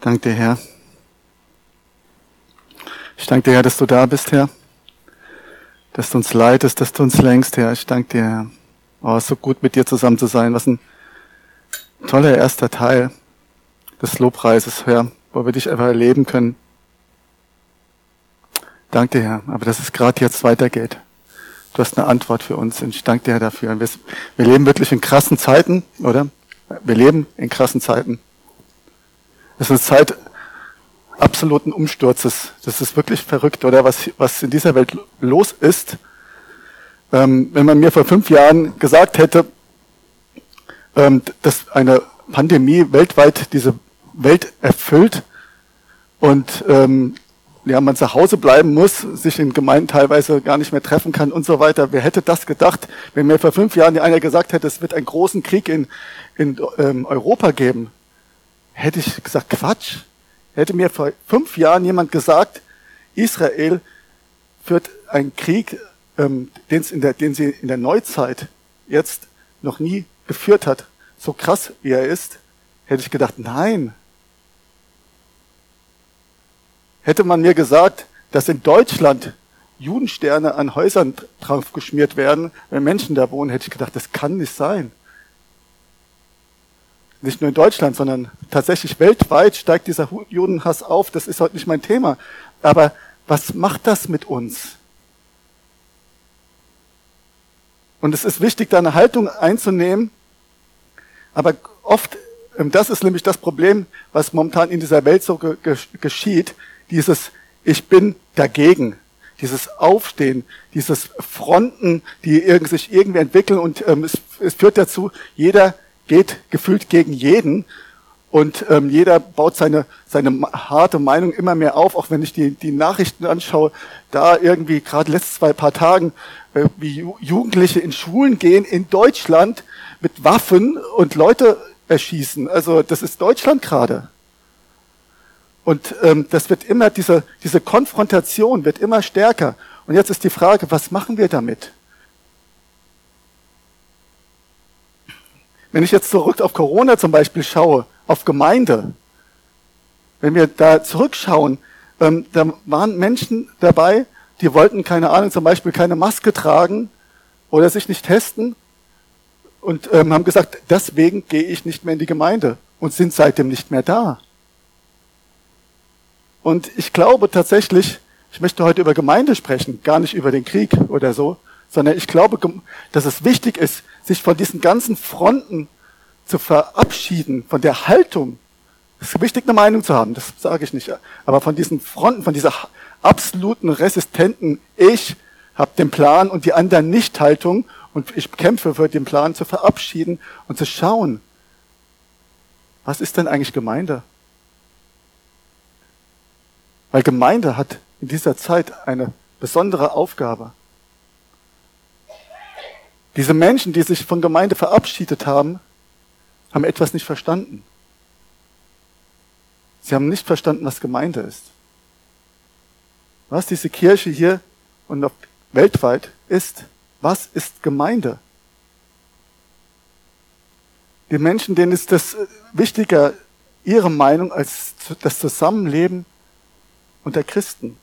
Danke dir, Herr. Ich danke dir, Herr, dass du da bist, Herr. Dass du uns leitest, dass du uns lenkst, Herr. Ich danke dir, Herr. Oh, so gut, mit dir zusammen zu sein. Was ein toller erster Teil des Lobpreises, Herr, wo wir dich einfach erleben können. Danke dir, Herr. Aber dass es gerade jetzt weitergeht. Du hast eine Antwort für uns und ich danke dir Herr, dafür. Wir leben wirklich in krassen Zeiten, oder? Wir leben in krassen Zeiten. Es ist eine Zeit absoluten Umsturzes. Das ist wirklich verrückt, oder? Was, was in dieser Welt los ist. Ähm, wenn man mir vor fünf Jahren gesagt hätte, ähm, dass eine Pandemie weltweit diese Welt erfüllt und ähm, ja, man zu Hause bleiben muss, sich in Gemeinden teilweise gar nicht mehr treffen kann und so weiter. Wer hätte das gedacht, wenn mir vor fünf Jahren einer gesagt hätte, es wird einen großen Krieg in, in ähm, Europa geben? Hätte ich gesagt, Quatsch. Hätte mir vor fünf Jahren jemand gesagt, Israel führt einen Krieg, ähm, den, der, den sie in der Neuzeit jetzt noch nie geführt hat, so krass wie er ist, hätte ich gedacht, nein, Hätte man mir gesagt, dass in Deutschland Judensterne an Häusern draufgeschmiert werden, wenn Menschen da wohnen, hätte ich gedacht, das kann nicht sein. Nicht nur in Deutschland, sondern tatsächlich weltweit steigt dieser Judenhass auf. Das ist heute nicht mein Thema. Aber was macht das mit uns? Und es ist wichtig, da eine Haltung einzunehmen. Aber oft, ähm, das ist nämlich das Problem, was momentan in dieser Welt so geschieht, dieses Ich bin dagegen, dieses Aufstehen, dieses Fronten, die sich irgendwie entwickeln und ähm, es, es, führt dazu, jeder geht gefühlt gegen jeden und ähm, jeder baut seine, seine harte Meinung immer mehr auf, auch wenn ich die, die Nachrichten anschaue, da irgendwie gerade letzte zwei paar Tagen, äh, wie Jugendliche in Schulen gehen in Deutschland mit Waffen und Leute erschießen. Also das ist Deutschland gerade. Und ähm, das wird immer, diese, diese Konfrontation wird immer stärker. Und jetzt ist die Frage, was machen wir damit? Wenn ich jetzt zurück auf Corona zum Beispiel schaue, auf Gemeinde, wenn wir da zurückschauen, ähm, da waren Menschen dabei, die wollten, keine Ahnung, zum Beispiel keine Maske tragen oder sich nicht testen und ähm, haben gesagt, deswegen gehe ich nicht mehr in die Gemeinde und sind seitdem nicht mehr da. Und ich glaube tatsächlich, ich möchte heute über Gemeinde sprechen, gar nicht über den Krieg oder so, sondern ich glaube, dass es wichtig ist, sich von diesen ganzen Fronten zu verabschieden, von der Haltung. Es ist wichtig, eine Meinung zu haben, das sage ich nicht. Aber von diesen Fronten, von dieser absoluten, resistenten Ich habe den Plan und die anderen Nicht-Haltung und ich kämpfe für den Plan zu verabschieden und zu schauen, was ist denn eigentlich Gemeinde? Weil Gemeinde hat in dieser Zeit eine besondere Aufgabe. Diese Menschen, die sich von Gemeinde verabschiedet haben, haben etwas nicht verstanden. Sie haben nicht verstanden, was Gemeinde ist. Was diese Kirche hier und weltweit ist, was ist Gemeinde? Die Menschen, denen ist das wichtiger, ihre Meinung als das Zusammenleben unter Christen.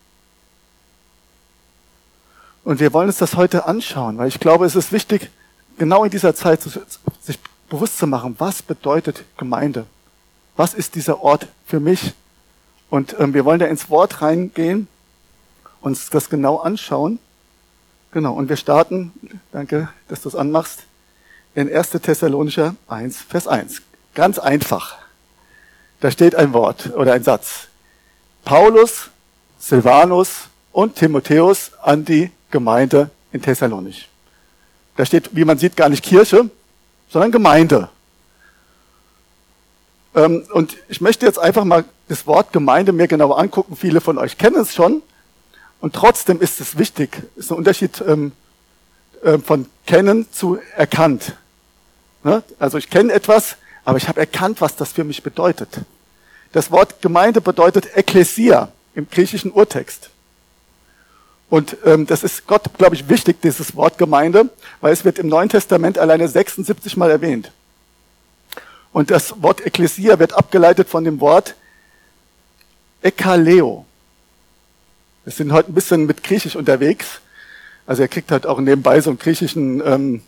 Und wir wollen uns das heute anschauen, weil ich glaube, es ist wichtig, genau in dieser Zeit sich bewusst zu machen, was bedeutet Gemeinde? Was ist dieser Ort für mich? Und ähm, wir wollen da ins Wort reingehen, uns das genau anschauen. Genau, und wir starten, danke, dass du es anmachst, in 1. Thessalonicher 1, Vers 1. Ganz einfach. Da steht ein Wort oder ein Satz. Paulus, Silvanus und Timotheus an die Gemeinde in Thessalonich. Da steht, wie man sieht, gar nicht Kirche, sondern Gemeinde. Ähm, und ich möchte jetzt einfach mal das Wort Gemeinde mir genauer angucken. Viele von euch kennen es schon. Und trotzdem ist es wichtig. Es ist ein Unterschied ähm, äh, von kennen zu erkannt. Ne? Also ich kenne etwas, aber ich habe erkannt, was das für mich bedeutet. Das Wort Gemeinde bedeutet Ekklesia im griechischen Urtext. Und ähm, das ist Gott, glaube ich, wichtig, dieses Wort Gemeinde, weil es wird im Neuen Testament alleine 76 Mal erwähnt. Und das Wort Ekklesia wird abgeleitet von dem Wort Ekaleo. Wir sind heute ein bisschen mit Griechisch unterwegs. Also er kriegt halt auch nebenbei so einen griechischen, ähm,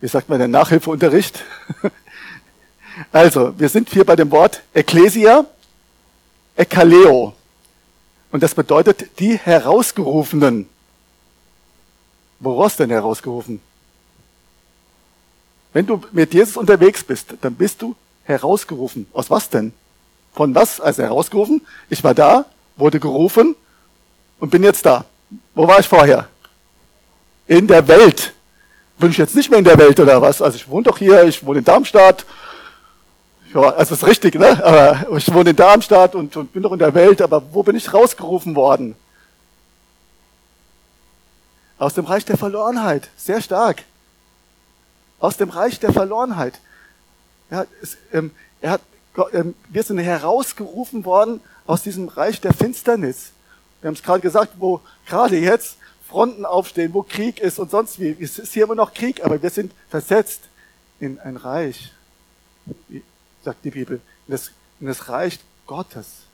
wie sagt man, den Nachhilfeunterricht. also, wir sind hier bei dem Wort Ecclesia, Ekaleo. Und das bedeutet die Herausgerufenen. Woraus denn herausgerufen? Wenn du mit Jesus unterwegs bist, dann bist du herausgerufen. Aus was denn? Von was? Also herausgerufen? Ich war da, wurde gerufen und bin jetzt da. Wo war ich vorher? In der Welt. Bin ich jetzt nicht mehr in der Welt oder was? Also ich wohne doch hier, ich wohne in Darmstadt. Ja, also ist richtig, ne? Aber ich wohne in Darmstadt und, und bin doch in der Welt, aber wo bin ich rausgerufen worden? Aus dem Reich der Verlorenheit. Sehr stark. Aus dem Reich der Verlorenheit. Ja, es, ähm, er hat ähm, wir sind herausgerufen worden aus diesem Reich der Finsternis. Wir haben es gerade gesagt, wo gerade jetzt Fronten aufstehen, wo Krieg ist und sonst wie. Es ist hier immer noch Krieg, aber wir sind versetzt in ein Reich, sagt die Bibel, in das, in das Reich Gottes.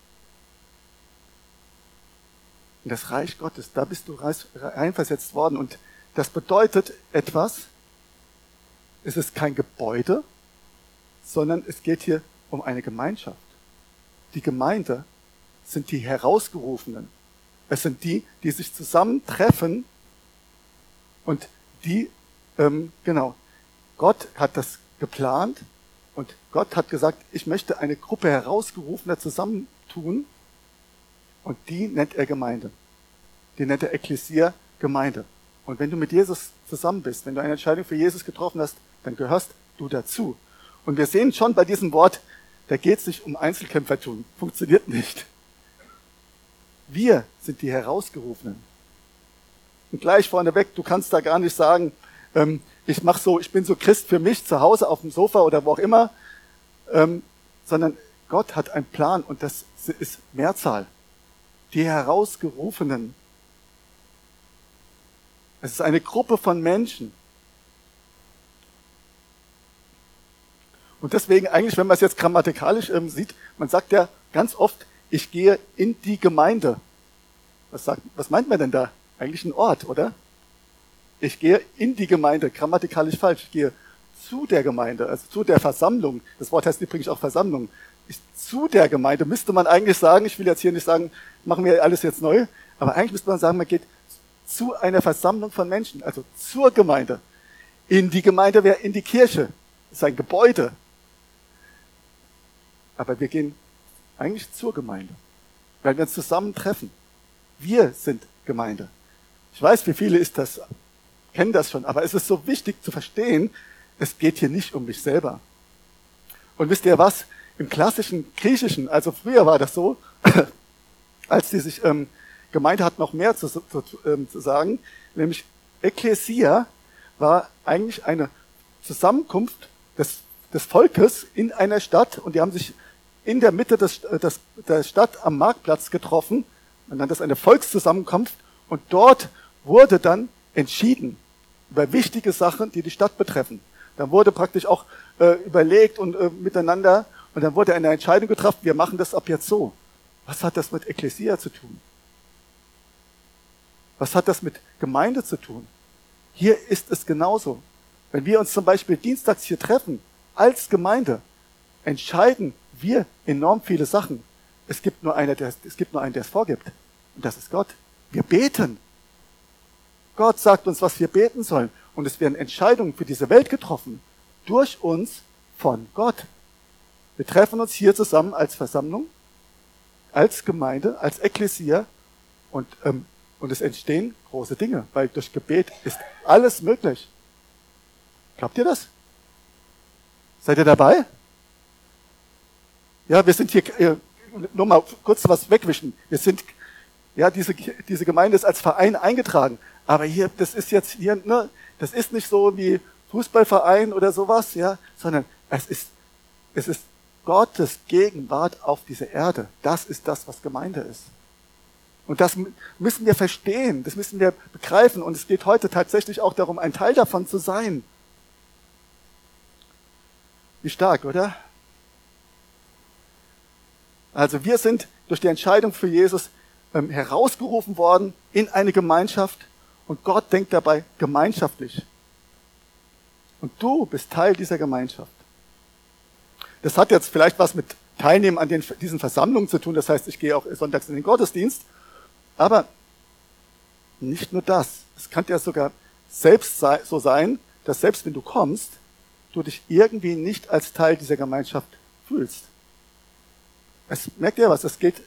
In das Reich Gottes, da bist du reinversetzt worden. Und das bedeutet etwas, es ist kein Gebäude, sondern es geht hier um eine Gemeinschaft. Die Gemeinde sind die Herausgerufenen. Es sind die, die sich zusammentreffen und die, ähm, genau, Gott hat das geplant und Gott hat gesagt, ich möchte eine Gruppe Herausgerufener zusammentun und die nennt er Gemeinde. Die nennt er Ekklesia Gemeinde. Und wenn du mit Jesus zusammen bist, wenn du eine Entscheidung für Jesus getroffen hast, dann gehörst du dazu. Und wir sehen schon bei diesem Wort, da geht es nicht um Einzelkämpfertum. Funktioniert nicht. Wir sind die Herausgerufenen. Und gleich vorneweg, du kannst da gar nicht sagen, ähm, ich mach so, ich bin so Christ für mich zu Hause auf dem Sofa oder wo auch immer, ähm, sondern Gott hat einen Plan und das ist Mehrzahl. Die Herausgerufenen. Es ist eine Gruppe von Menschen, Und deswegen eigentlich, wenn man es jetzt grammatikalisch ähm, sieht, man sagt ja ganz oft, ich gehe in die Gemeinde. Was, sagt, was meint man denn da? Eigentlich ein Ort, oder? Ich gehe in die Gemeinde, grammatikalisch falsch. Ich gehe zu der Gemeinde, also zu der Versammlung. Das Wort heißt übrigens auch Versammlung. Ich, zu der Gemeinde müsste man eigentlich sagen, ich will jetzt hier nicht sagen, machen wir alles jetzt neu, aber eigentlich müsste man sagen, man geht zu einer Versammlung von Menschen, also zur Gemeinde. In die Gemeinde wäre in die Kirche. Das ist ein Gebäude, aber wir gehen eigentlich zur Gemeinde, weil wir uns zusammentreffen. Wir sind Gemeinde. Ich weiß, wie viele ist das, kennen das schon, aber es ist so wichtig zu verstehen, es geht hier nicht um mich selber. Und wisst ihr was? Im klassischen Griechischen, also früher war das so, als die sich ähm, Gemeinde hat noch mehr zu, zu, ähm, zu sagen, nämlich Ekklesia war eigentlich eine Zusammenkunft des des Volkes in einer Stadt und die haben sich in der Mitte des, des, der Stadt am Marktplatz getroffen. Man nennt das eine Volkszusammenkunft und dort wurde dann entschieden über wichtige Sachen, die die Stadt betreffen. Dann wurde praktisch auch äh, überlegt und äh, miteinander und dann wurde eine Entscheidung getroffen, wir machen das ab jetzt so. Was hat das mit Ekklesia zu tun? Was hat das mit Gemeinde zu tun? Hier ist es genauso. Wenn wir uns zum Beispiel dienstags hier treffen, als Gemeinde entscheiden wir enorm viele Sachen. Es gibt nur einer, der, es gibt nur einen, der es vorgibt. Und das ist Gott. Wir beten. Gott sagt uns, was wir beten sollen. Und es werden Entscheidungen für diese Welt getroffen. Durch uns von Gott. Wir treffen uns hier zusammen als Versammlung, als Gemeinde, als Ekklesia und, ähm, und es entstehen große Dinge, weil durch Gebet ist alles möglich. Glaubt ihr das? Seid ihr dabei? Ja, wir sind hier, äh, nur mal kurz was wegwischen. Wir sind, ja, diese, diese Gemeinde ist als Verein eingetragen. Aber hier, das ist jetzt hier, ne, das ist nicht so wie Fußballverein oder sowas, ja, sondern es ist, es ist Gottes Gegenwart auf dieser Erde. Das ist das, was Gemeinde ist. Und das müssen wir verstehen, das müssen wir begreifen. Und es geht heute tatsächlich auch darum, ein Teil davon zu sein. Wie stark, oder? Also wir sind durch die Entscheidung für Jesus ähm, herausgerufen worden in eine Gemeinschaft und Gott denkt dabei gemeinschaftlich. Und du bist Teil dieser Gemeinschaft. Das hat jetzt vielleicht was mit Teilnehmen an den, diesen Versammlungen zu tun. Das heißt, ich gehe auch sonntags in den Gottesdienst. Aber nicht nur das. Es kann ja sogar selbst so sein, dass selbst wenn du kommst, du dich irgendwie nicht als Teil dieser Gemeinschaft fühlst. Es merkt ihr was? Es geht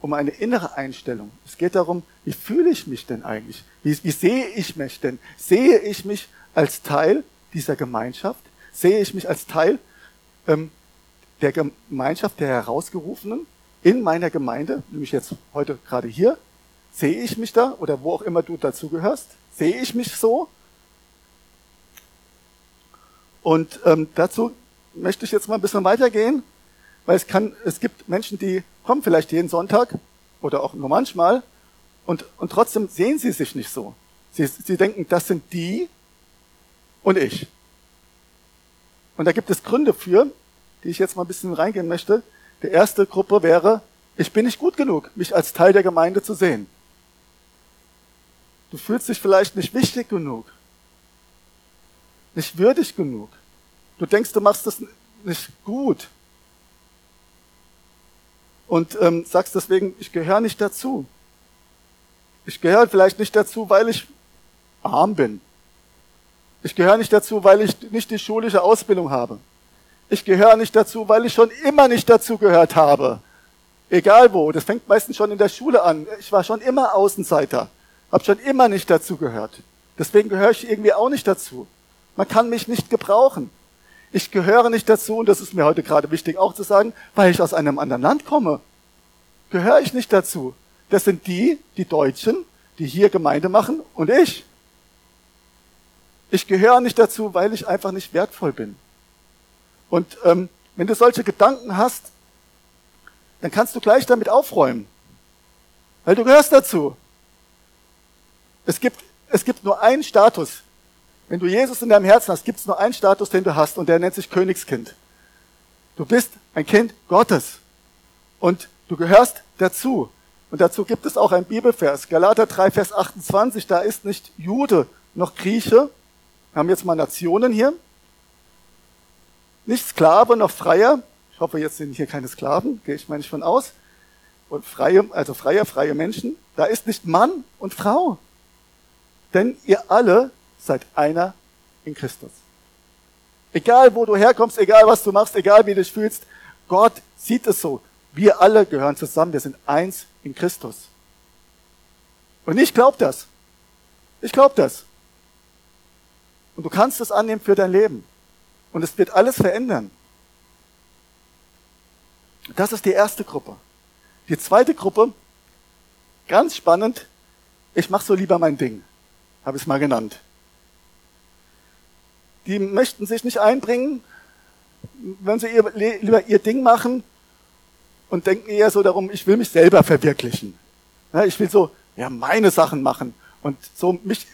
um eine innere Einstellung. Es geht darum, wie fühle ich mich denn eigentlich? Wie, wie sehe ich mich denn? Sehe ich mich als Teil dieser Gemeinschaft? Sehe ich mich als Teil ähm, der Gemeinschaft der Herausgerufenen in meiner Gemeinde, nämlich jetzt heute gerade hier? Sehe ich mich da oder wo auch immer du dazugehörst? Sehe ich mich so? Und ähm, dazu möchte ich jetzt mal ein bisschen weitergehen, weil es kann, es gibt Menschen, die kommen vielleicht jeden Sonntag oder auch nur manchmal und, und trotzdem sehen sie sich nicht so. Sie, sie denken, das sind die und ich. Und da gibt es Gründe für, die ich jetzt mal ein bisschen reingehen möchte. Die erste Gruppe wäre, ich bin nicht gut genug, mich als Teil der Gemeinde zu sehen. Du fühlst dich vielleicht nicht wichtig genug, nicht würdig genug. Du denkst, du machst das nicht gut. Und ähm, sagst deswegen, ich gehöre nicht dazu. Ich gehöre vielleicht nicht dazu, weil ich arm bin. Ich gehöre nicht dazu, weil ich nicht die schulische Ausbildung habe. Ich gehöre nicht dazu, weil ich schon immer nicht dazu gehört habe. Egal wo. Das fängt meistens schon in der Schule an. Ich war schon immer Außenseiter. Hab schon immer nicht dazu gehört. Deswegen gehöre ich irgendwie auch nicht dazu. Man kann mich nicht gebrauchen. Ich gehöre nicht dazu, und das ist mir heute gerade wichtig auch zu sagen, weil ich aus einem anderen Land komme. Gehöre ich nicht dazu. Das sind die, die Deutschen, die hier Gemeinde machen und ich. Ich gehöre nicht dazu, weil ich einfach nicht wertvoll bin. Und ähm, wenn du solche Gedanken hast, dann kannst du gleich damit aufräumen. Weil du gehörst dazu. Es gibt, es gibt nur einen Status, wenn du Jesus in deinem Herzen hast, gibt es nur einen Status, den du hast, und der nennt sich Königskind. Du bist ein Kind Gottes. Und du gehörst dazu. Und dazu gibt es auch ein Bibelvers. Galater 3, Vers 28, da ist nicht Jude noch Grieche. Wir haben jetzt mal Nationen hier. Nicht Sklave noch Freier. Ich hoffe, jetzt sind hier keine Sklaven, gehe ich mal nicht von aus. Und freie, also Freier, freie Menschen. Da ist nicht Mann und Frau. Denn ihr alle seid einer in Christus. Egal wo du herkommst, egal was du machst, egal wie du dich fühlst, Gott sieht es so. Wir alle gehören zusammen, wir sind eins in Christus. Und ich glaube das. Ich glaube das. Und du kannst es annehmen für dein Leben. Und es wird alles verändern. Das ist die erste Gruppe. Die zweite Gruppe, ganz spannend, ich mache so lieber mein Ding, habe ich es mal genannt die möchten sich nicht einbringen, wenn sie ihr, lieber ihr Ding machen und denken eher so darum, ich will mich selber verwirklichen. Ich will so ja, meine Sachen machen und so mich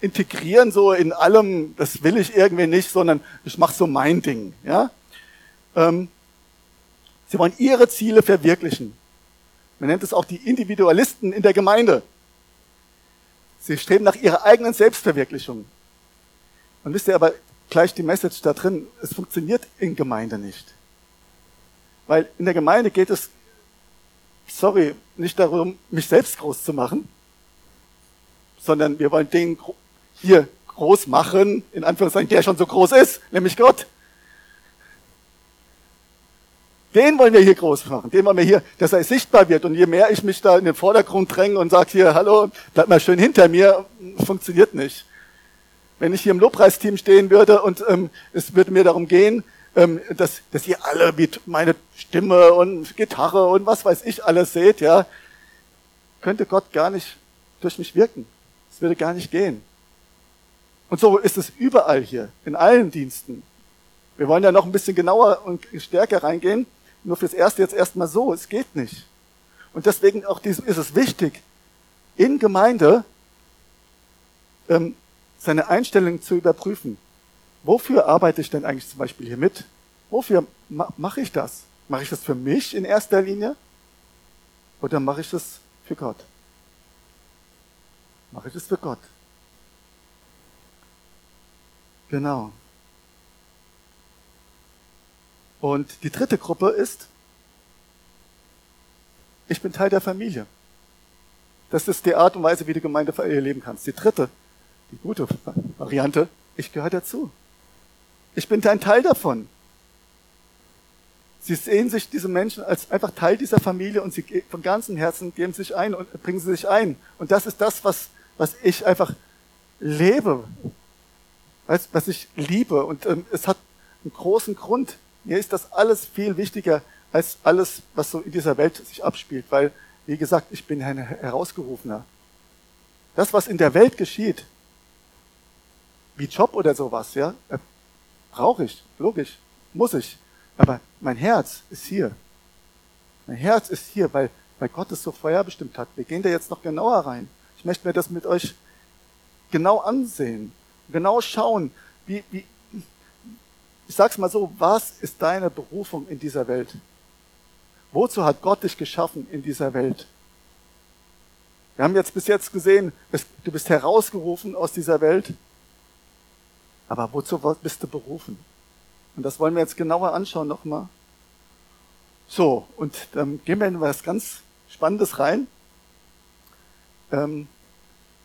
integrieren so in allem, das will ich irgendwie nicht, sondern ich mache so mein Ding. Ja? Ähm, sie wollen ihre Ziele verwirklichen. Man nennt es auch die Individualisten in der Gemeinde. Sie streben nach ihrer eigenen Selbstverwirklichung. Und wisst ihr aber, gleich die Message da drin, es funktioniert in Gemeinde nicht. Weil in der Gemeinde geht es, sorry, nicht darum, mich selbst groß zu machen, sondern wir wollen den hier groß machen, in Anführungszeichen, der schon so groß ist, nämlich Gott. Den wollen wir hier groß machen, den wollen wir hier, dass er sichtbar wird. Und je mehr ich mich da in den Vordergrund dränge und sage hier, hallo, bleib mal schön hinter mir, funktioniert nicht. Wenn ich hier im Lobpreisteam stehen würde und ähm, es würde mir darum gehen, ähm, dass, dass ihr alle mit meine Stimme und Gitarre und was weiß ich alles seht, ja, könnte Gott gar nicht durch mich wirken. Es würde gar nicht gehen. Und so ist es überall hier, in allen Diensten. Wir wollen ja noch ein bisschen genauer und stärker reingehen. Nur fürs Erste jetzt erstmal so, es geht nicht. Und deswegen auch ist es wichtig, in Gemeinde ähm, seine Einstellung zu überprüfen. Wofür arbeite ich denn eigentlich zum Beispiel hier mit? Wofür ma mache ich das? Mache ich das für mich in erster Linie? Oder mache ich das für Gott? Mache ich das für Gott? Genau. Und die dritte Gruppe ist, ich bin Teil der Familie. Das ist die Art und Weise, wie du Gemeinde leben kannst. Die dritte, die gute Variante, ich gehöre dazu. Ich bin ein Teil davon. Sie sehen sich diese Menschen als einfach Teil dieser Familie und sie von ganzem Herzen geben sich ein und bringen sie sich ein. Und das ist das, was, was ich einfach lebe, was, was ich liebe. Und ähm, es hat einen großen Grund. Mir ist das alles viel wichtiger als alles, was so in dieser Welt sich abspielt, weil, wie gesagt, ich bin ein Herausgerufener. Das, was in der Welt geschieht, wie Job oder sowas, ja, brauche ich, logisch, muss ich. Aber mein Herz ist hier. Mein Herz ist hier, weil, weil Gott es so vorherbestimmt hat. Wir gehen da jetzt noch genauer rein. Ich möchte mir das mit euch genau ansehen, genau schauen, wie, wie, ich sag's mal so, was ist deine Berufung in dieser Welt? Wozu hat Gott dich geschaffen in dieser Welt? Wir haben jetzt bis jetzt gesehen, du bist herausgerufen aus dieser Welt. Aber wozu bist du berufen? Und das wollen wir jetzt genauer anschauen nochmal. So, und dann gehen wir in was ganz Spannendes rein. Ähm,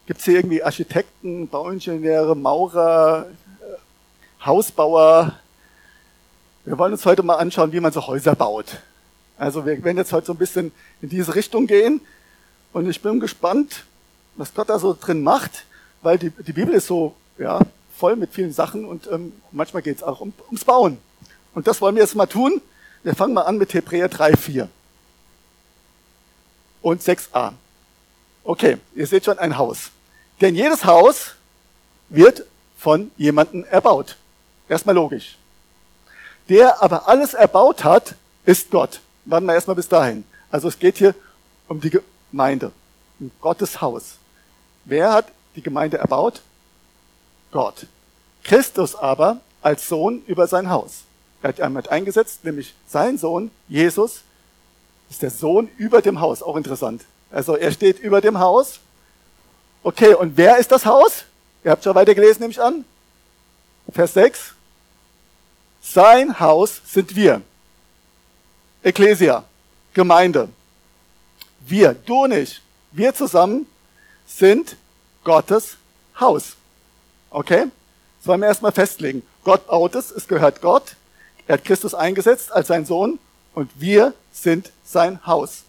Gibt es hier irgendwie Architekten, Bauingenieure, Maurer, äh, Hausbauer? Wir wollen uns heute mal anschauen, wie man so Häuser baut. Also wir werden jetzt heute so ein bisschen in diese Richtung gehen. Und ich bin gespannt, was Gott da so drin macht, weil die, die Bibel ist so ja, voll mit vielen Sachen und ähm, manchmal geht es auch um, ums Bauen. Und das wollen wir jetzt mal tun. Wir fangen mal an mit Hebräer 3, 4 und 6a. Okay, ihr seht schon ein Haus. Denn jedes Haus wird von jemandem erbaut. Erstmal logisch. Der aber alles erbaut hat, ist Gott. Warten wir erstmal bis dahin. Also es geht hier um die Gemeinde, um Gottes Haus. Wer hat die Gemeinde erbaut? Gott. Christus aber als Sohn über sein Haus. Er hat jemand eingesetzt, nämlich sein Sohn, Jesus, ist der Sohn über dem Haus. Auch interessant. Also er steht über dem Haus. Okay, und wer ist das Haus? Ihr habt schon weiter gelesen, nehme ich an. Vers 6. Sein Haus sind wir. Ecclesia, Gemeinde. Wir, du und ich, wir zusammen sind Gottes Haus. Okay? Das wollen wir erstmal festlegen. Gott baut es, es gehört Gott. Er hat Christus eingesetzt als sein Sohn und wir sind sein Haus.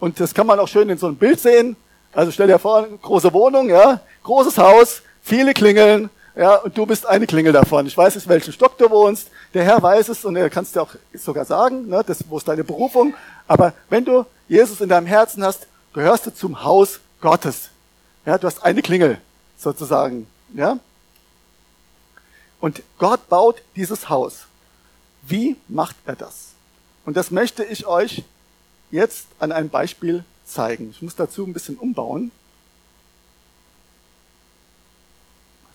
Und das kann man auch schön in so einem Bild sehen. Also stell dir vor, große Wohnung, ja, großes Haus, viele Klingeln, ja, und du bist eine Klingel davon. Ich weiß nicht, welchen Stock du wohnst. Der Herr weiß es und er kann es dir auch sogar sagen, ne, das, wo ist deine Berufung. Aber wenn du Jesus in deinem Herzen hast, gehörst du zum Haus Gottes. Ja, du hast eine Klingel sozusagen. Ja? Und Gott baut dieses Haus. Wie macht er das? Und das möchte ich euch jetzt an einem Beispiel zeigen. Ich muss dazu ein bisschen umbauen.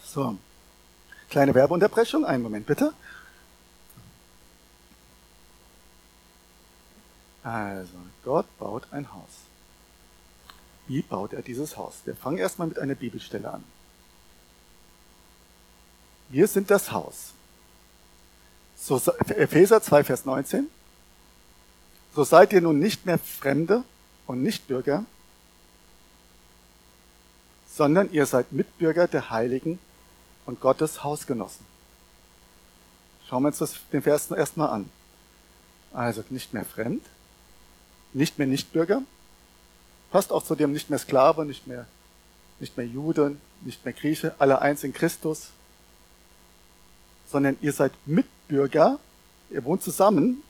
So. Kleine Werbeunterbrechung, einen Moment bitte. Also, Gott baut ein Haus. Wie baut er dieses Haus? Wir fangen erstmal mit einer Bibelstelle an. Wir sind das Haus. So, Epheser 2, Vers 19. So seid ihr nun nicht mehr Fremde und Nichtbürger, sondern ihr seid Mitbürger der Heiligen und Gottes Hausgenossen. Schauen wir uns das, den Vers erstmal an. Also nicht mehr fremd, nicht mehr Nichtbürger, passt auch zu dem nicht mehr Sklave, nicht mehr, nicht mehr Jude, nicht mehr Grieche, alle eins in Christus, sondern ihr seid Mitbürger, ihr wohnt zusammen,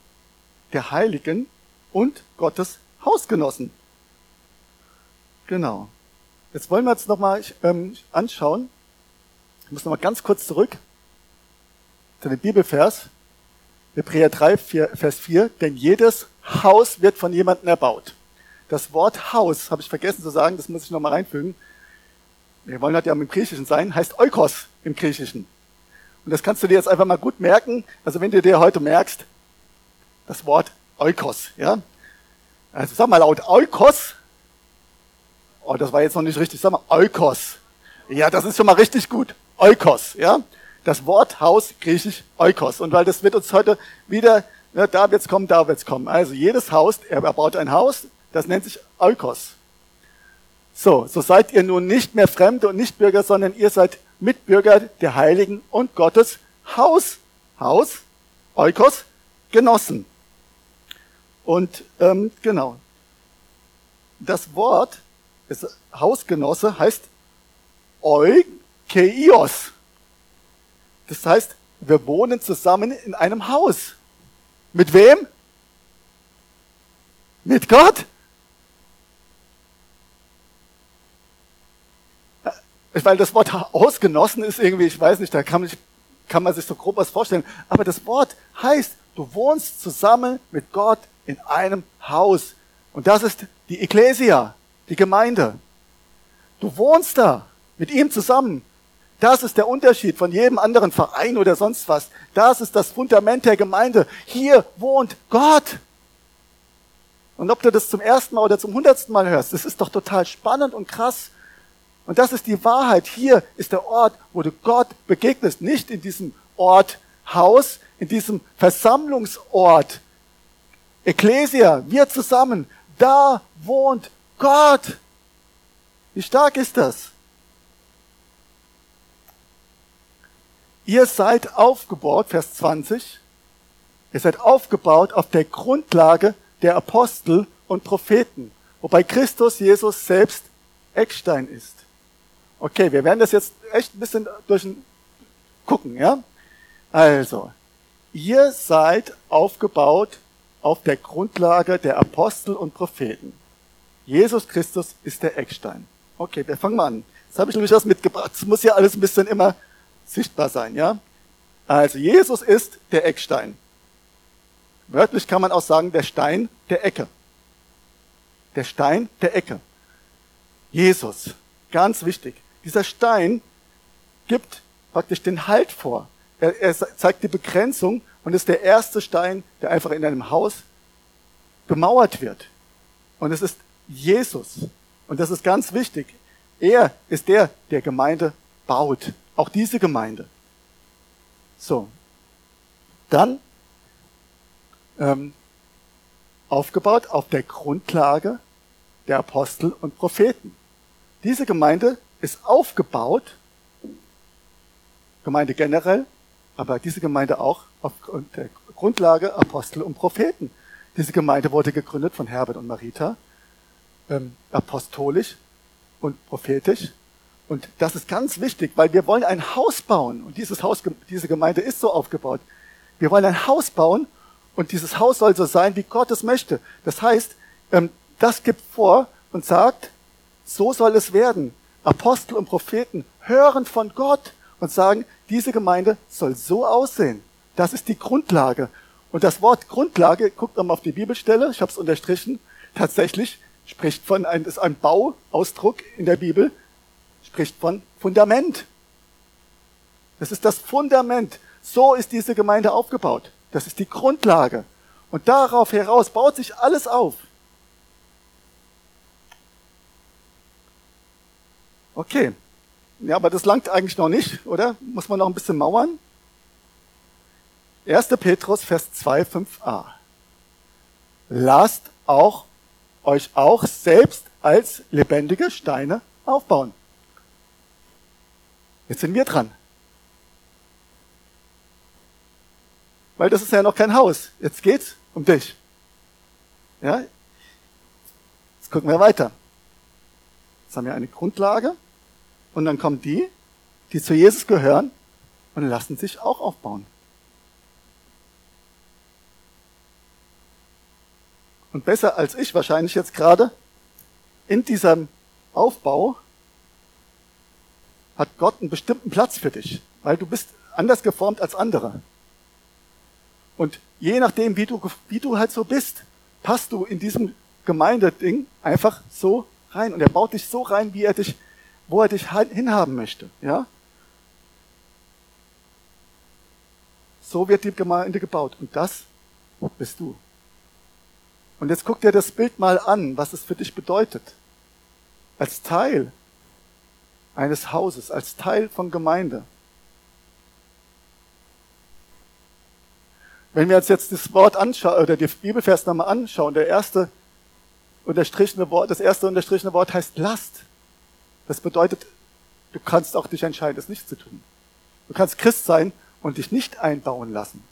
der Heiligen und Gottes Hausgenossen. Genau. Jetzt wollen wir uns nochmal ähm, anschauen, ich muss nochmal ganz kurz zurück zu dem Bibelvers, Hebräer 3, 4, Vers 4, denn jedes Haus wird von jemandem erbaut. Das Wort Haus, habe ich vergessen zu sagen, das muss ich nochmal reinfügen. Wir wollen halt ja im Griechischen sein, heißt Oikos im Griechischen. Und das kannst du dir jetzt einfach mal gut merken. Also wenn du dir heute merkst, das Wort Oikos, ja. Also sag mal laut Eukos. Oh, das war jetzt noch nicht richtig. Sag mal Eukos. Ja, das ist schon mal richtig gut. Eukos, ja. Das Wort Haus, griechisch Eukos. Und weil das wird uns heute wieder, ne, da wird's kommen, da wird's kommen. Also jedes Haus, er baut ein Haus, das nennt sich Eukos. So, so seid ihr nun nicht mehr Fremde und Nichtbürger, sondern ihr seid Mitbürger der Heiligen und Gottes Haus. Haus, Eukos, Genossen. Und ähm, genau, das Wort ist Hausgenosse heißt Eukeios. Das heißt, wir wohnen zusammen in einem Haus. Mit wem? Mit Gott. Weil das Wort ausgenossen ist irgendwie, ich weiß nicht, da kann man, kann man sich so grob was vorstellen. Aber das Wort heißt, du wohnst zusammen mit Gott in einem Haus. Und das ist die Ecclesia, die Gemeinde. Du wohnst da mit ihm zusammen. Das ist der Unterschied von jedem anderen Verein oder sonst was. Das ist das Fundament der Gemeinde. Hier wohnt Gott. Und ob du das zum ersten Mal oder zum hundertsten Mal hörst, das ist doch total spannend und krass. Und das ist die Wahrheit. Hier ist der Ort, wo du Gott begegnest. Nicht in diesem Ort Haus, in diesem Versammlungsort. Ecclesia, wir zusammen. Da wohnt Gott. Wie stark ist das? Ihr seid aufgebaut, Vers 20, ihr seid aufgebaut auf der Grundlage der Apostel und Propheten, wobei Christus Jesus selbst Eckstein ist. Okay, wir werden das jetzt echt ein bisschen durch gucken, ja? Also, ihr seid aufgebaut auf der Grundlage der Apostel und Propheten. Jesus Christus ist der Eckstein. Okay, wir fangen mal an. Jetzt habe ich nämlich was mitgebracht. Es muss ja alles ein bisschen immer sichtbar sein, ja? Also, Jesus ist der Eckstein. Wörtlich kann man auch sagen, der Stein der Ecke. Der Stein der Ecke. Jesus. Ganz wichtig. Dieser Stein gibt praktisch den Halt vor. Er, er zeigt die Begrenzung und ist der erste Stein, der einfach in einem Haus gemauert wird. Und es ist Jesus. Und das ist ganz wichtig. Er ist der, der Gemeinde baut. Auch diese Gemeinde. So. Dann ähm, aufgebaut auf der Grundlage der Apostel und Propheten. Diese Gemeinde ist aufgebaut, Gemeinde generell, aber diese Gemeinde auch auf der Grundlage Apostel und Propheten. Diese Gemeinde wurde gegründet von Herbert und Marita, ähm, apostolisch und prophetisch. Und das ist ganz wichtig, weil wir wollen ein Haus bauen. Und dieses Haus, diese Gemeinde ist so aufgebaut. Wir wollen ein Haus bauen und dieses Haus soll so sein, wie Gott es möchte. Das heißt, ähm, das gibt vor und sagt, so soll es werden. Apostel und Propheten hören von Gott und sagen, diese Gemeinde soll so aussehen. Das ist die Grundlage. Und das Wort Grundlage, guckt nochmal auf die Bibelstelle, ich habe es unterstrichen, tatsächlich spricht von ein, ist ein Bauausdruck in der Bibel, spricht von Fundament. Das ist das Fundament. So ist diese Gemeinde aufgebaut. Das ist die Grundlage. Und darauf heraus baut sich alles auf. Okay. Ja, aber das langt eigentlich noch nicht, oder? Muss man noch ein bisschen mauern? 1. Petrus, Vers 2, 5a. Lasst auch euch auch selbst als lebendige Steine aufbauen. Jetzt sind wir dran. Weil das ist ja noch kein Haus. Jetzt geht's um dich. Ja? Jetzt gucken wir weiter. Jetzt haben wir eine Grundlage. Und dann kommen die, die zu Jesus gehören und lassen sich auch aufbauen. Und besser als ich wahrscheinlich jetzt gerade in diesem Aufbau hat Gott einen bestimmten Platz für dich, weil du bist anders geformt als andere. Und je nachdem, wie du, wie du halt so bist, passt du in diesem Gemeindeding einfach so rein. Und er baut dich so rein, wie er dich wo er dich hinhaben möchte. Ja? So wird die Gemeinde gebaut. Und das bist du. Und jetzt guck dir das Bild mal an, was es für dich bedeutet. Als Teil eines Hauses, als Teil von Gemeinde. Wenn wir uns jetzt das Wort anschauen, oder die Bibelvers nochmal anschauen, der erste unterstrichene Wort, das erste unterstrichene Wort heißt Last. Das bedeutet, du kannst auch dich entscheiden, es nicht zu tun. Du kannst Christ sein und dich nicht einbauen lassen.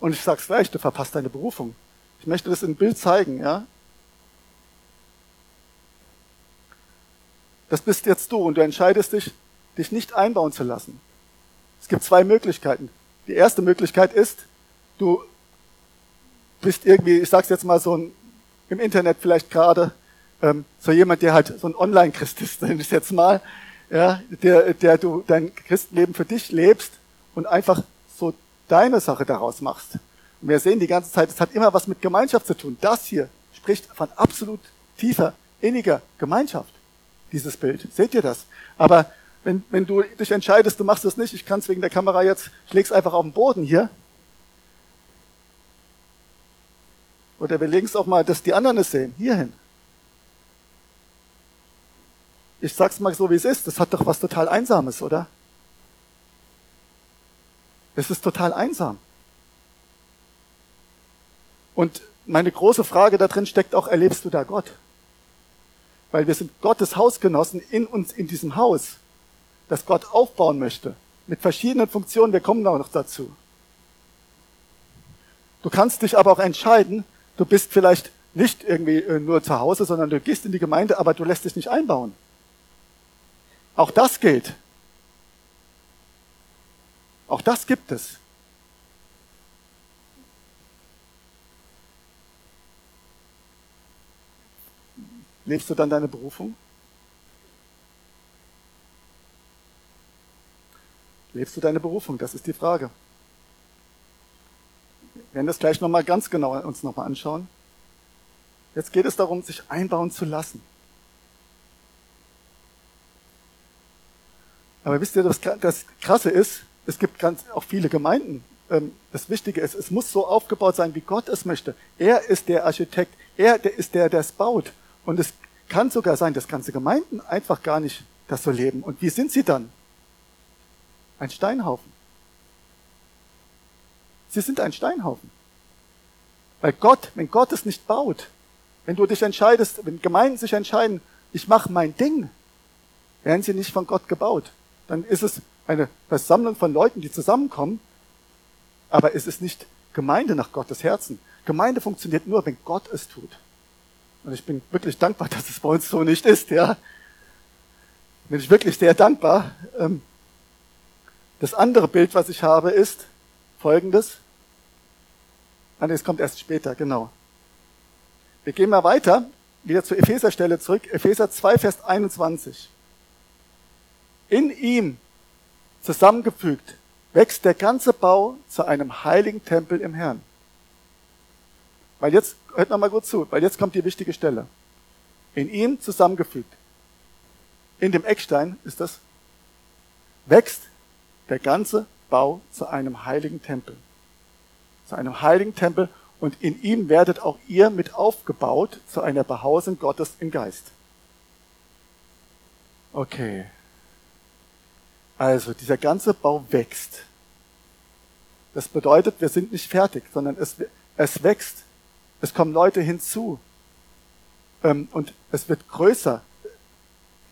Und ich sag's gleich, du verpasst deine Berufung. Ich möchte das in Bild zeigen, ja. Das bist jetzt du und du entscheidest dich, dich nicht einbauen zu lassen. Es gibt zwei Möglichkeiten. Die erste Möglichkeit ist, du bist irgendwie, ich sag's jetzt mal so im Internet vielleicht gerade, ähm, so jemand, der halt so ein Online-Christ ist, nenne ich jetzt mal, ja, der, der du dein Christenleben für dich lebst und einfach so deine Sache daraus machst. Und wir sehen die ganze Zeit, es hat immer was mit Gemeinschaft zu tun. Das hier spricht von absolut tiefer, inniger Gemeinschaft, dieses Bild. Seht ihr das? Aber wenn, wenn du dich entscheidest, du machst das nicht, ich kann es wegen der Kamera jetzt, ich leg's einfach auf den Boden hier. Oder wir legen es auch mal, dass die anderen es sehen, hierhin. Ich sag's mal so, wie es ist. Das hat doch was total Einsames, oder? Es ist total einsam. Und meine große Frage da drin steckt auch, erlebst du da Gott? Weil wir sind Gottes Hausgenossen in uns, in diesem Haus, das Gott aufbauen möchte. Mit verschiedenen Funktionen, wir kommen auch noch dazu. Du kannst dich aber auch entscheiden, du bist vielleicht nicht irgendwie äh, nur zu Hause, sondern du gehst in die Gemeinde, aber du lässt dich nicht einbauen. Auch das geht. Auch das gibt es. Lebst du dann deine Berufung? Lebst du deine Berufung? Das ist die Frage. Wir werden das gleich nochmal ganz genau uns nochmal anschauen. Jetzt geht es darum, sich einbauen zu lassen. Aber wisst ihr, das, das Krasse ist, es gibt ganz, auch viele Gemeinden. Ähm, das Wichtige ist, es muss so aufgebaut sein, wie Gott es möchte. Er ist der Architekt. Er ist der, der es baut. Und es kann sogar sein, dass ganze Gemeinden einfach gar nicht das so leben. Und wie sind sie dann? Ein Steinhaufen. Sie sind ein Steinhaufen. Weil Gott, wenn Gott es nicht baut, wenn du dich entscheidest, wenn Gemeinden sich entscheiden, ich mache mein Ding, werden sie nicht von Gott gebaut. Dann ist es eine Versammlung von Leuten, die zusammenkommen, aber es ist nicht Gemeinde nach Gottes Herzen. Gemeinde funktioniert nur, wenn Gott es tut. Und ich bin wirklich dankbar, dass es bei uns so nicht ist, ja. Bin ich wirklich sehr dankbar. Ähm, das andere Bild, was ich habe, ist folgendes. Ah, es kommt erst später, genau. Wir gehen mal weiter, wieder zur Epheser-Stelle zurück. Epheser 2, Vers 21. In ihm zusammengefügt wächst der ganze Bau zu einem heiligen Tempel im Herrn. Weil jetzt, hört noch mal gut zu, weil jetzt kommt die wichtige Stelle. In ihm zusammengefügt. In dem Eckstein ist das, wächst der ganze Bau zu einem heiligen Tempel. Zu einem heiligen Tempel und in ihm werdet auch ihr mit aufgebaut zu einer Behausung Gottes im Geist. Okay. Also, dieser ganze Bau wächst. Das bedeutet, wir sind nicht fertig, sondern es, es wächst. Es kommen Leute hinzu. Ähm, und es wird größer.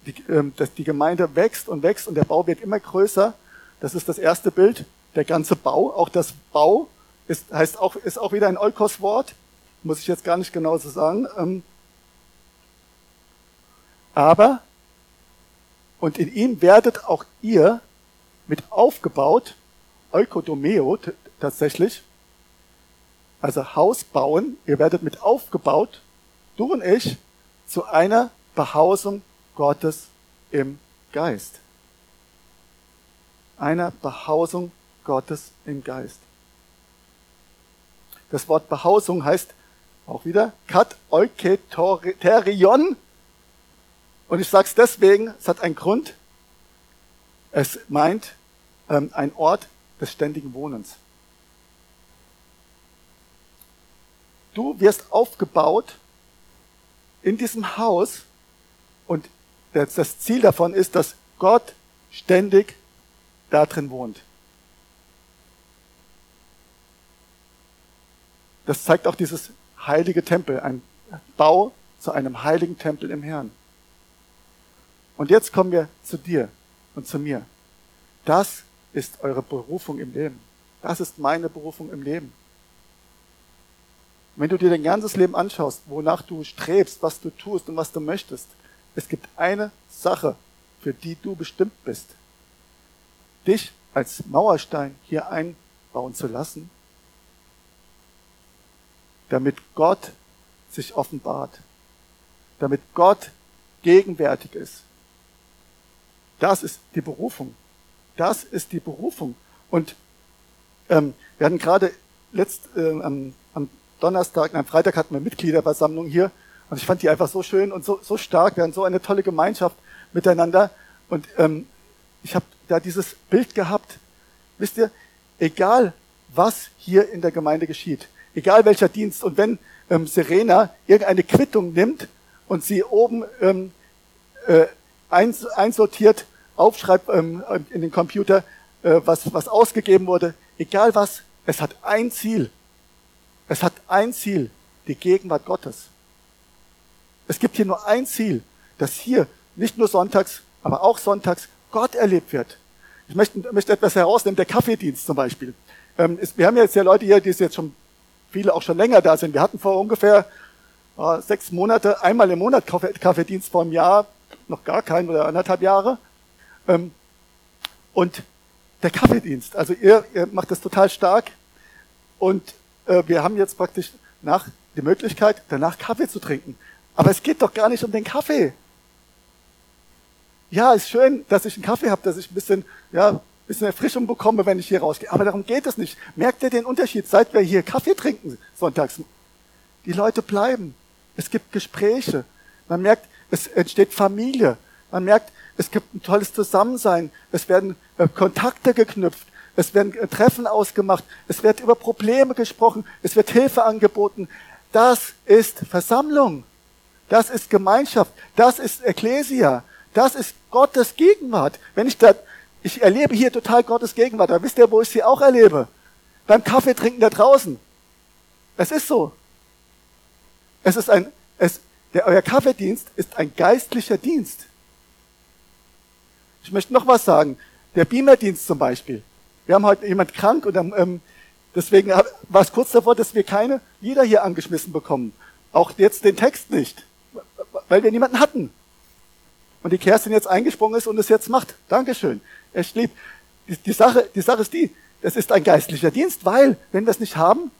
Die, ähm, die Gemeinde wächst und wächst und der Bau wird immer größer. Das ist das erste Bild. Der ganze Bau, auch das Bau, ist, heißt auch, ist auch wieder ein Eukos-Wort. Muss ich jetzt gar nicht genau so sagen. Ähm, aber und in ihm werdet auch ihr mit aufgebaut, Eukodomeo tatsächlich, also Haus bauen, ihr werdet mit aufgebaut, du und ich, zu einer Behausung Gottes im Geist. Einer Behausung Gottes im Geist. Das Wort Behausung heißt auch wieder kat euketerion und ich sage es deswegen, es hat einen Grund. Es meint ähm, ein Ort des ständigen Wohnens. du wirst aufgebaut in diesem Haus und das Ziel davon ist, dass Gott ständig da drin wohnt. Das zeigt auch dieses heilige Tempel, ein Bau zu einem heiligen Tempel im Herrn. Und jetzt kommen wir zu dir und zu mir. Das ist eure Berufung im Leben. Das ist meine Berufung im Leben. Wenn du dir dein ganzes Leben anschaust, wonach du strebst, was du tust und was du möchtest, es gibt eine Sache, für die du bestimmt bist. Dich als Mauerstein hier einbauen zu lassen, damit Gott sich offenbart, damit Gott gegenwärtig ist. Das ist die Berufung. Das ist die Berufung. Und ähm, wir hatten gerade letzt, äh, am, am Donnerstag, am Freitag hatten wir Mitgliederversammlung hier und ich fand die einfach so schön und so, so stark. Wir hatten so eine tolle Gemeinschaft miteinander und ähm, ich habe da dieses Bild gehabt. Wisst ihr, egal was hier in der Gemeinde geschieht, egal welcher Dienst und wenn ähm, Serena irgendeine Quittung nimmt und sie oben ähm, äh, eins, einsortiert, aufschreibt ähm, in den Computer, äh, was, was ausgegeben wurde, egal was, es hat ein Ziel. Es hat ein Ziel, die Gegenwart Gottes. Es gibt hier nur ein Ziel, dass hier nicht nur sonntags, aber auch sonntags Gott erlebt wird. Ich möchte, möchte etwas herausnehmen, der Kaffeedienst zum Beispiel. Ähm, ist, wir haben jetzt ja Leute hier, die jetzt schon, viele auch schon länger da sind. Wir hatten vor ungefähr äh, sechs Monate, einmal im Monat Kaffee, Kaffeedienst vor einem Jahr, noch gar keinen oder anderthalb Jahre. Ähm, und der Kaffeedienst, also ihr, ihr macht das total stark. Und äh, wir haben jetzt praktisch nach die Möglichkeit, danach Kaffee zu trinken. Aber es geht doch gar nicht um den Kaffee. Ja, ist schön, dass ich einen Kaffee habe, dass ich ein bisschen, ja, ein bisschen Erfrischung bekomme, wenn ich hier rausgehe. Aber darum geht es nicht. Merkt ihr den Unterschied? Seit wir hier Kaffee trinken sonntags, die Leute bleiben. Es gibt Gespräche. Man merkt, es entsteht Familie. Man merkt, es gibt ein tolles Zusammensein. Es werden äh, Kontakte geknüpft. Es werden äh, Treffen ausgemacht. Es wird über Probleme gesprochen. Es wird Hilfe angeboten. Das ist Versammlung. Das ist Gemeinschaft. Das ist Ekklesia. Das ist Gottes Gegenwart. Wenn ich da, ich erlebe hier total Gottes Gegenwart. Da wisst ihr, wo ich sie auch erlebe. Beim Kaffee trinken da draußen. Es ist so. Es ist ein, es, der, euer Kaffeedienst ist ein geistlicher Dienst. Ich möchte noch was sagen. Der Beamerdienst zum Beispiel. Wir haben heute jemand krank und ähm, deswegen war es kurz davor, dass wir keine Lieder hier angeschmissen bekommen. Auch jetzt den Text nicht, weil wir niemanden hatten. Und die Kerstin jetzt eingesprungen ist und es jetzt macht. Dankeschön. Echt lieb. Die, die, Sache, die Sache ist die, es ist ein geistlicher Dienst, weil, wenn wir es nicht haben,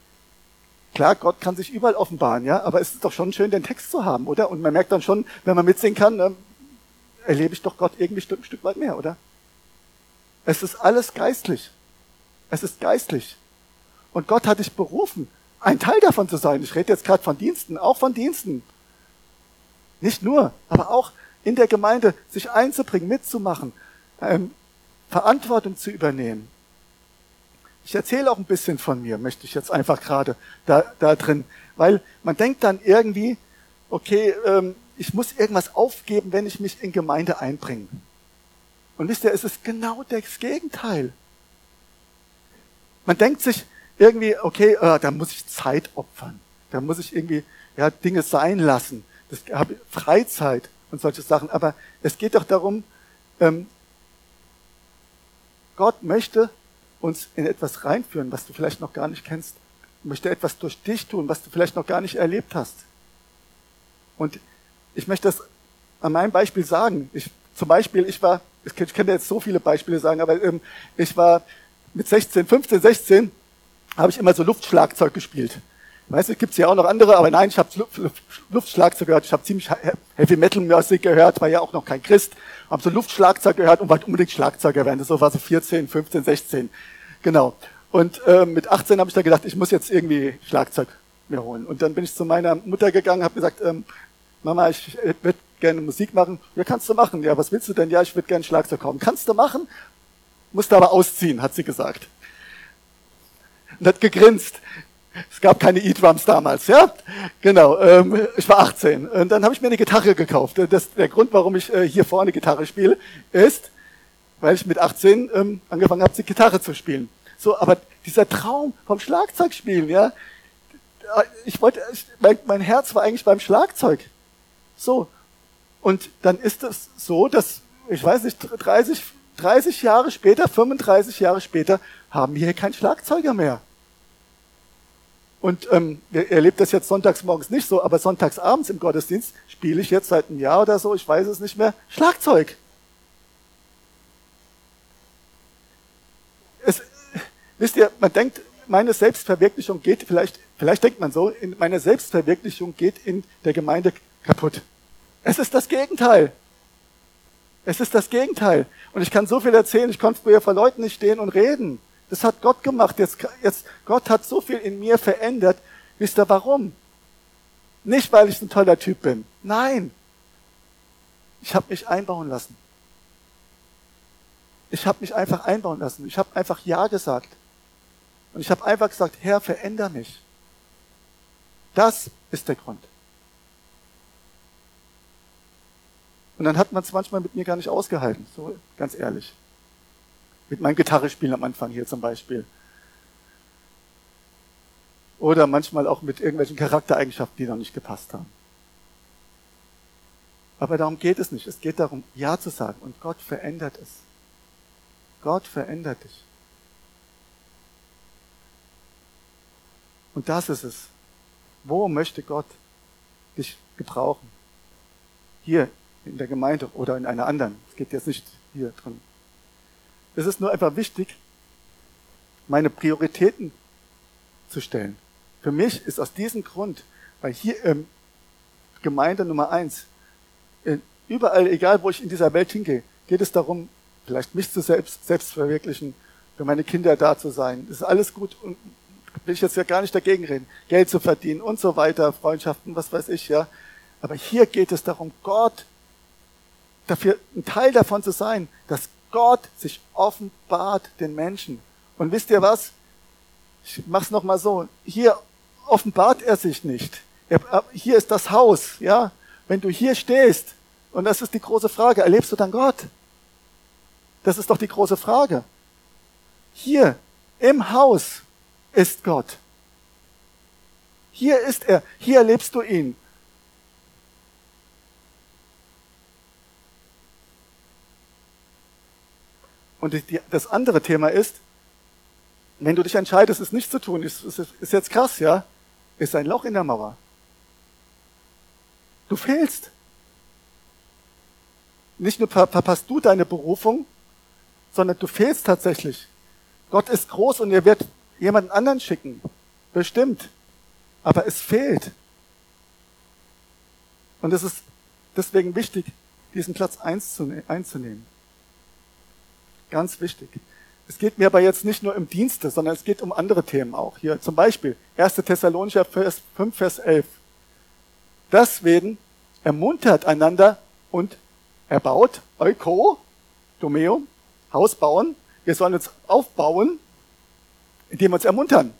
klar, Gott kann sich überall offenbaren, ja, aber es ist doch schon schön, den Text zu haben, oder? Und man merkt dann schon, wenn man mitsingen kann, ähm, erlebe ich doch Gott irgendwie ein Stück, weit mehr, oder? Es ist alles geistlich. Es ist geistlich. Und Gott hat dich berufen, ein Teil davon zu sein. Ich rede jetzt gerade von Diensten, auch von Diensten. Nicht nur, aber auch in der Gemeinde sich einzubringen, mitzumachen, ähm, Verantwortung zu übernehmen. Ich erzähle auch ein bisschen von mir, möchte ich jetzt einfach gerade da, da drin, weil man denkt dann irgendwie, okay, ähm, ich muss irgendwas aufgeben, wenn ich mich in Gemeinde einbringe. Und wisst ihr, es ist genau das Gegenteil. Man denkt sich irgendwie, okay, äh, da muss ich Zeit opfern. Da muss ich irgendwie ja, Dinge sein lassen. Das habe Freizeit und solche Sachen. Aber es geht doch darum, ähm, Gott möchte uns in etwas reinführen, was du vielleicht noch gar nicht kennst. Möchte etwas durch dich tun, was du vielleicht noch gar nicht erlebt hast. Und ich möchte das an meinem Beispiel sagen. Ich, zum Beispiel, ich war, ich könnte jetzt so viele Beispiele sagen, aber ähm, ich war mit 16, 15, 16, habe ich immer so Luftschlagzeug gespielt. Weißt du, gibt's ja auch noch andere, aber nein, ich habe Luftschlagzeug gehört, ich habe ziemlich Heavy Metal Musik gehört, war ja auch noch kein Christ, habe so Luftschlagzeug gehört und wollte unbedingt Schlagzeuger werden. Das war so 14, 15, 16. Genau. Und äh, mit 18 habe ich dann gedacht, ich muss jetzt irgendwie Schlagzeug mir holen. Und dann bin ich zu meiner Mutter gegangen, habe gesagt, ähm, Mama, ich würde gerne Musik machen. Ja, kannst du machen. Ja, was willst du denn? Ja, ich würde gerne Schlagzeug kaufen. Kannst du machen? Musst aber ausziehen, hat sie gesagt. Und hat gegrinst. Es gab keine E-Drums damals, ja? Genau, ähm, ich war 18. Und dann habe ich mir eine Gitarre gekauft. Das, der Grund, warum ich äh, hier vorne Gitarre spiele, ist, weil ich mit 18 ähm, angefangen habe, die Gitarre zu spielen. So, aber dieser Traum vom Schlagzeugspielen, ja, ich wollte, ich, mein, mein Herz war eigentlich beim Schlagzeug. So. Und dann ist es so, dass, ich weiß nicht, 30, 30 Jahre später, 35 Jahre später, haben wir hier keinen Schlagzeuger mehr. Und ähm, ihr erlebt das jetzt sonntags morgens nicht so, aber sonntags abends im Gottesdienst spiele ich jetzt seit einem Jahr oder so, ich weiß es nicht mehr, Schlagzeug. Es, wisst ihr, man denkt, meine Selbstverwirklichung geht vielleicht, vielleicht denkt man so, in, meine Selbstverwirklichung geht in der Gemeinde kaputt. Es ist das Gegenteil. Es ist das Gegenteil. Und ich kann so viel erzählen, ich konnte früher vor Leuten nicht stehen und reden. Das hat Gott gemacht. Jetzt, jetzt, Gott hat so viel in mir verändert. Wisst ihr warum? Nicht, weil ich ein toller Typ bin. Nein. Ich habe mich einbauen lassen. Ich habe mich einfach einbauen lassen. Ich habe einfach Ja gesagt. Und ich habe einfach gesagt, Herr, veränder mich. Das ist der Grund. Und dann hat man es manchmal mit mir gar nicht ausgehalten, so ganz ehrlich. Mit meinem Gitarrespielen am Anfang hier zum Beispiel. Oder manchmal auch mit irgendwelchen Charaktereigenschaften, die noch nicht gepasst haben. Aber darum geht es nicht. Es geht darum, Ja zu sagen. Und Gott verändert es. Gott verändert dich. Und das ist es. Wo möchte Gott dich gebrauchen? Hier in der Gemeinde oder in einer anderen. Es geht jetzt nicht hier drin. Es ist nur einfach wichtig, meine Prioritäten zu stellen. Für mich ist aus diesem Grund, weil hier ähm, Gemeinde Nummer eins, äh, überall, egal wo ich in dieser Welt hingehe, geht es darum, vielleicht mich zu selbst, selbst verwirklichen, für meine Kinder da zu sein. Das ist alles gut und will ich jetzt ja gar nicht dagegen reden. Geld zu verdienen und so weiter, Freundschaften, was weiß ich, ja. Aber hier geht es darum, Gott dafür ein Teil davon zu sein, dass Gott sich offenbart den Menschen. Und wisst ihr was? Ich mach's noch mal so. Hier offenbart er sich nicht. Er, hier ist das Haus, ja. Wenn du hier stehst, und das ist die große Frage, erlebst du dann Gott? Das ist doch die große Frage. Hier im Haus ist Gott. Hier ist er. Hier erlebst du ihn. Und das andere Thema ist, wenn du dich entscheidest, es nicht zu tun, ist, ist, ist jetzt krass, ja, ist ein Loch in der Mauer. Du fehlst. Nicht nur verpasst du deine Berufung, sondern du fehlst tatsächlich. Gott ist groß und er wird jemanden anderen schicken. Bestimmt. Aber es fehlt. Und es ist deswegen wichtig, diesen Platz einzunehmen. Ganz wichtig. Es geht mir aber jetzt nicht nur im Dienste, sondern es geht um andere Themen auch. Hier zum Beispiel 1. Thessalonicher 5, Vers 11. Deswegen ermuntert einander und erbaut, Euko, Domeo, Haus bauen. Wir sollen uns aufbauen, indem wir uns ermuntern.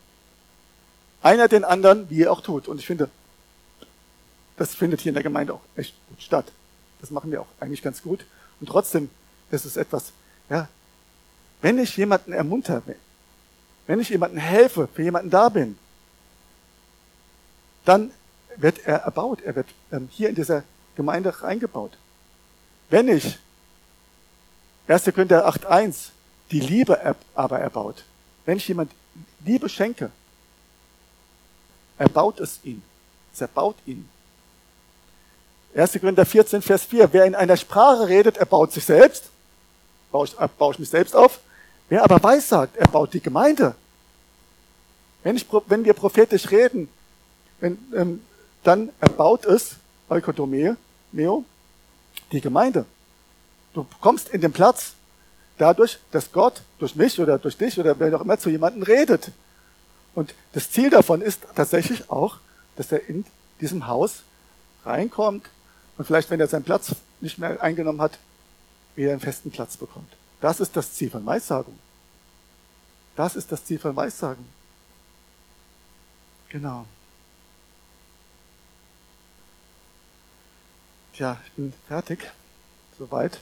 Einer den anderen, wie er auch tut. Und ich finde, das findet hier in der Gemeinde auch echt gut statt. Das machen wir auch eigentlich ganz gut. Und trotzdem, das ist etwas, ja, wenn ich jemanden ermuntere, wenn ich jemanden helfe, für jemanden da bin, dann wird er erbaut, er wird ähm, hier in dieser Gemeinde reingebaut. Wenn ich 1. Korinther 8.1 die Liebe aber erbaut, wenn ich jemand Liebe schenke, erbaut es ihn, es erbaut ihn. 1. Korinther 14, Vers 4, wer in einer Sprache redet, erbaut sich selbst, baue ich, baue ich mich selbst auf, Wer aber weissagt, er baut die Gemeinde. Wenn, ich, wenn wir prophetisch reden, wenn, ähm, dann erbaut es, Eukodomeo, Neo, die Gemeinde. Du kommst in den Platz dadurch, dass Gott durch mich oder durch dich oder wer auch immer zu jemandem redet. Und das Ziel davon ist tatsächlich auch, dass er in diesem Haus reinkommt und vielleicht, wenn er seinen Platz nicht mehr eingenommen hat, wieder einen festen Platz bekommt. Das ist das Ziel von Weissagung. Das ist das Ziel von Weissagen. Genau. Tja, ich bin fertig. Soweit.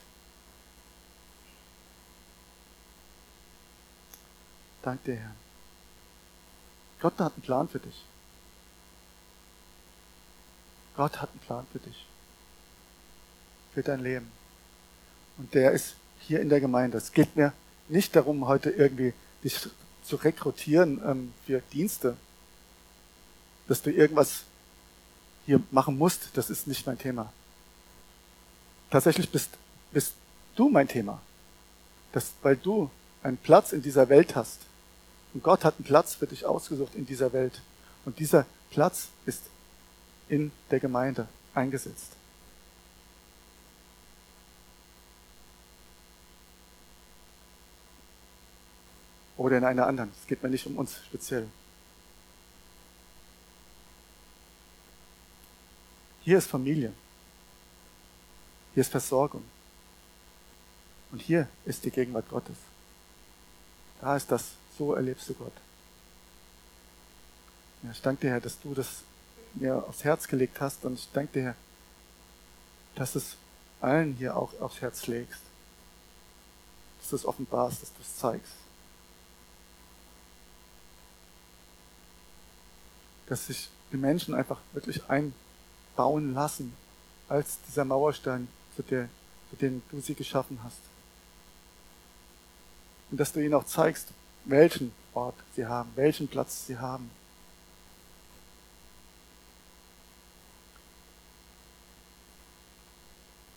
Dank dir, Herr. Gott hat einen Plan für dich. Gott hat einen Plan für dich. Für dein Leben. Und der ist hier in der Gemeinde. Es geht mir nicht darum, heute irgendwie dich zu rekrutieren ähm, für Dienste. Dass du irgendwas hier machen musst, das ist nicht mein Thema. Tatsächlich bist, bist du mein Thema. Das, weil du einen Platz in dieser Welt hast. Und Gott hat einen Platz für dich ausgesucht in dieser Welt. Und dieser Platz ist in der Gemeinde eingesetzt. Oder in einer anderen. Es geht mir nicht um uns speziell. Hier ist Familie. Hier ist Versorgung. Und hier ist die Gegenwart Gottes. Da ist das. So erlebst du Gott. Ja, ich danke dir, Herr, dass du das mir aufs Herz gelegt hast und ich danke dir, Herr, dass es allen hier auch aufs Herz legst. Dass du es offenbarst, dass du es zeigst. Dass sich die Menschen einfach wirklich einbauen lassen als dieser Mauerstein, zu, der, zu dem du sie geschaffen hast. Und dass du ihnen auch zeigst, welchen Ort sie haben, welchen Platz sie haben.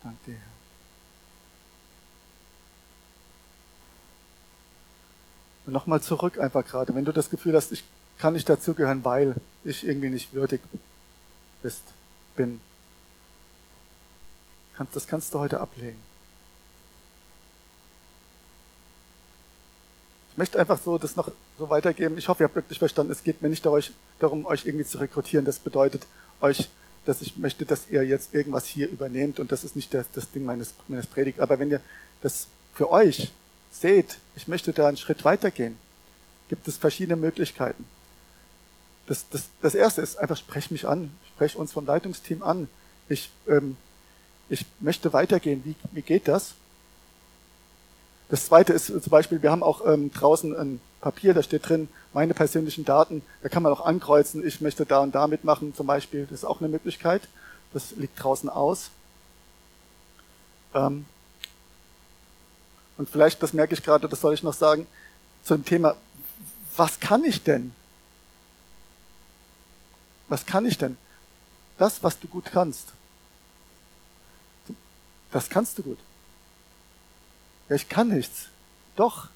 Danke dir, Herr. Und nochmal zurück einfach gerade, wenn du das Gefühl hast, ich kann nicht dazugehören, weil ich irgendwie nicht würdig bist, bin. Das kannst du heute ablegen. Ich möchte einfach so das noch so weitergeben. Ich hoffe, ihr habt wirklich verstanden, es geht mir nicht darum, euch irgendwie zu rekrutieren. Das bedeutet euch, dass ich möchte, dass ihr jetzt irgendwas hier übernehmt und das ist nicht das, das Ding meines, meines Predigt. Aber wenn ihr das für euch seht, ich möchte da einen Schritt weitergehen, gibt es verschiedene Möglichkeiten. Das, das, das erste ist einfach, sprech mich an, sprech uns vom Leitungsteam an. Ich, ähm, ich möchte weitergehen. Wie, wie geht das? Das zweite ist zum Beispiel, wir haben auch ähm, draußen ein Papier, da steht drin, meine persönlichen Daten, da kann man auch ankreuzen, ich möchte da und da mitmachen zum Beispiel, das ist auch eine Möglichkeit. Das liegt draußen aus. Ähm, und vielleicht, das merke ich gerade, das soll ich noch sagen, zum Thema, was kann ich denn? Was kann ich denn? Das, was du gut kannst. Das kannst du gut. Ja, ich kann nichts. Doch.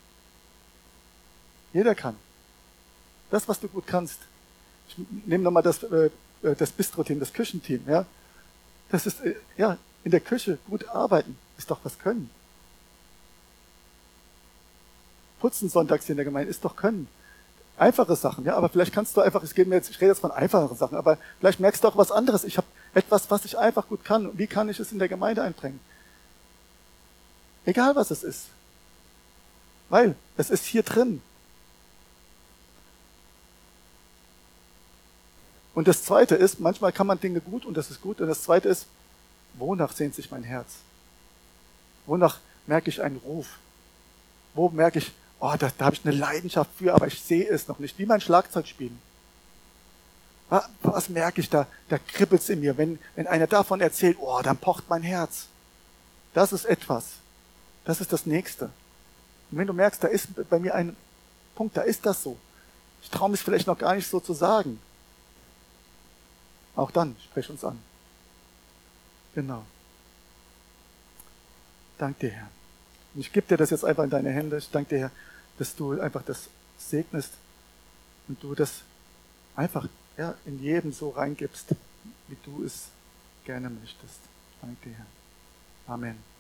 Jeder kann. Das, was du gut kannst. Ich nehme nochmal das, äh, das Bistro-Team, das Küchenteam. Ja? Das ist, äh, ja, in der Küche gut arbeiten, ist doch was können. Putzen sonntags in der Gemeinde ist doch können. Einfache Sachen, ja, aber vielleicht kannst du einfach, es geht mir jetzt, ich rede jetzt von einfachen Sachen, aber vielleicht merkst du auch was anderes. Ich habe etwas, was ich einfach gut kann. Wie kann ich es in der Gemeinde einbringen? Egal was es ist. Weil es ist hier drin. Und das zweite ist, manchmal kann man Dinge gut und das ist gut. Und das zweite ist, wonach sehnt sich mein Herz? Wonach merke ich einen Ruf? Wo merke ich, oh, da, da habe ich eine Leidenschaft für, aber ich sehe es noch nicht. Wie mein Schlagzeugspielen. Was, was merke ich da? Da kribbelt es in mir. Wenn, wenn einer davon erzählt, oh, dann pocht mein Herz. Das ist etwas. Das ist das Nächste. Und wenn du merkst, da ist bei mir ein Punkt, da ist das so. Ich traue mich vielleicht noch gar nicht so zu sagen. Auch dann, sprech uns an. Genau. Dank dir, Herr. Und ich gebe dir das jetzt einfach in deine Hände. Ich danke dir, Herr, dass du einfach das segnest und du das einfach ja, in jedem so reingibst, wie du es gerne möchtest. Danke dir, Herr. Amen.